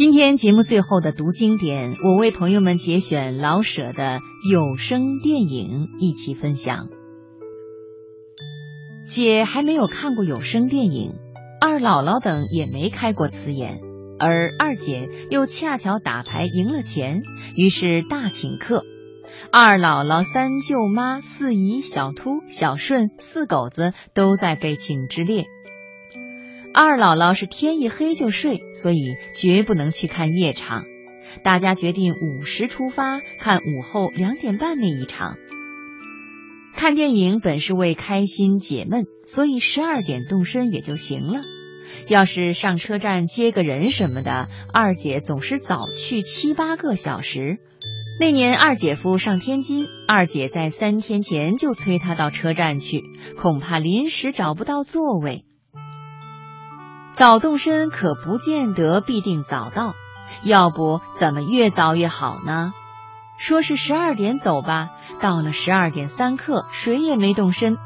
今天节目最后的读经典，我为朋友们节选老舍的有声电影一起分享。姐还没有看过有声电影，二姥姥等也没开过瓷眼，而二姐又恰巧打牌赢了钱，于是大请客。二姥姥、三舅妈、四姨、小秃、小顺四狗子都在被请之列。二姥姥是天一黑就睡，所以绝不能去看夜场。大家决定午时出发，看午后两点半那一场。看电影本是为开心解闷，所以十二点动身也就行了。要是上车站接个人什么的，二姐总是早去七八个小时。那年二姐夫上天津，二姐在三天前就催他到车站去，恐怕临时找不到座位。早动身可不见得必定早到，要不怎么越早越好呢？说是十二点走吧，到了十二点三刻，谁也没动身。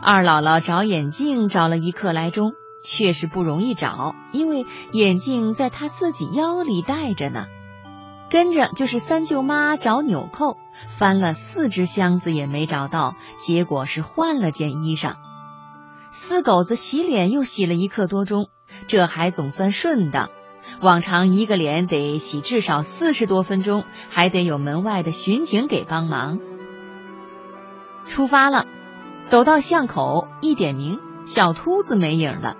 二姥姥找眼镜找了一刻来钟，确实不容易找，因为眼镜在她自己腰里带着呢。跟着就是三舅妈找纽扣，翻了四只箱子也没找到，结果是换了件衣裳。四狗子洗脸又洗了一刻多钟，这还总算顺当。往常一个脸得洗至少四十多分钟，还得有门外的巡警给帮忙。出发了，走到巷口一点名，小秃子没影了。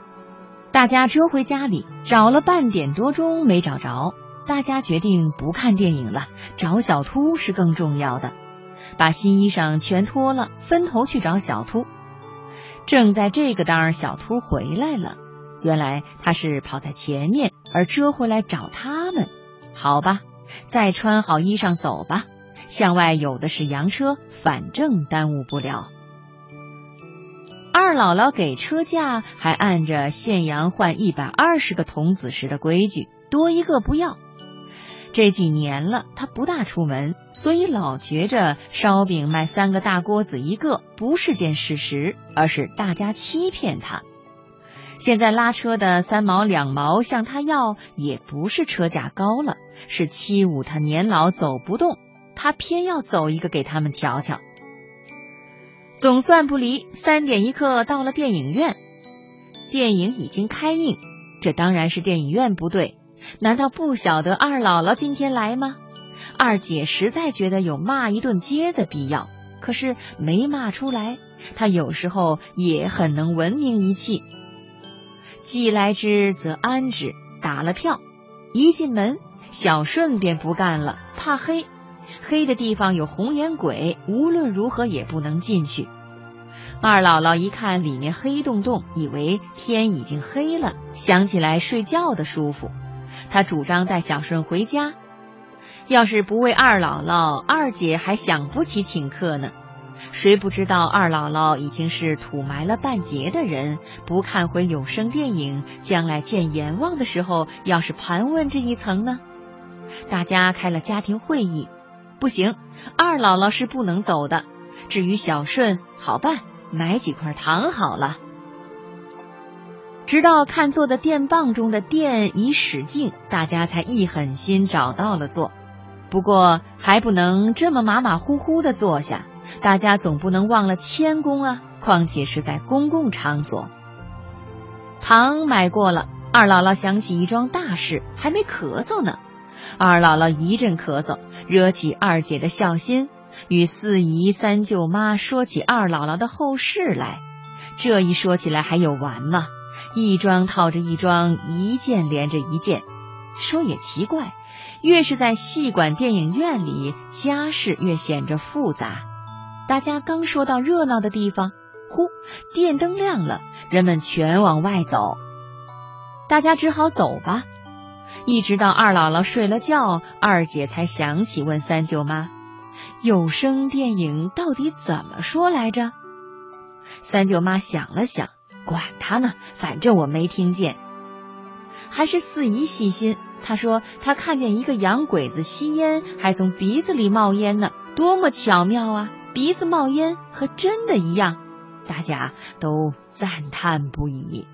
大家折回家里，找了半点多钟没找着。大家决定不看电影了，找小秃是更重要的。把新衣裳全脱了，分头去找小秃。正在这个当儿，小兔回来了。原来他是跑在前面，而折回来找他们。好吧，再穿好衣裳走吧。向外有的是洋车，反正耽误不了。二姥姥给车价，还按着现洋换一百二十个童子时的规矩，多一个不要。这几年了，他不大出门，所以老觉着烧饼卖三个大锅子一个不是件事实，而是大家欺骗他。现在拉车的三毛两毛向他要，也不是车价高了，是欺侮他年老走不动，他偏要走一个给他们瞧瞧。总算不离，三点一刻到了电影院，电影已经开映，这当然是电影院不对。难道不晓得二姥姥今天来吗？二姐实在觉得有骂一顿街的必要，可是没骂出来。她有时候也很能文明一气。既来之则安之，打了票，一进门，小顺便不干了，怕黑，黑的地方有红眼鬼，无论如何也不能进去。二姥姥一看里面黑洞洞，以为天已经黑了，想起来睡觉的舒服。她主张带小顺回家，要是不为二姥姥，二姐还想不起请客呢。谁不知道二姥姥已经是土埋了半截的人，不看回有声电影，将来见阎王的时候，要是盘问这一层呢？大家开了家庭会议，不行，二姥姥是不能走的。至于小顺，好办，买几块糖好了。直到看座的电棒中的电已使尽，大家才一狠心找到了座。不过还不能这么马马虎虎的坐下，大家总不能忘了谦恭啊！况且是在公共场所。糖买过了，二姥姥想起一桩大事，还没咳嗽呢。二姥姥一阵咳嗽，惹起二姐的孝心，与四姨、三舅妈说起二姥姥的后事来。这一说起来还有完吗？一桩套着一桩，一件连着一件。说也奇怪，越是在戏馆、电影院里，家事越显着复杂。大家刚说到热闹的地方，呼，电灯亮了，人们全往外走。大家只好走吧。一直到二姥姥睡了觉，二姐才想起问三舅妈：“有声电影到底怎么说来着？”三舅妈想了想。管他呢，反正我没听见。还是四姨细心，他说他看见一个洋鬼子吸烟，还从鼻子里冒烟呢，多么巧妙啊！鼻子冒烟和真的一样，大家都赞叹不已。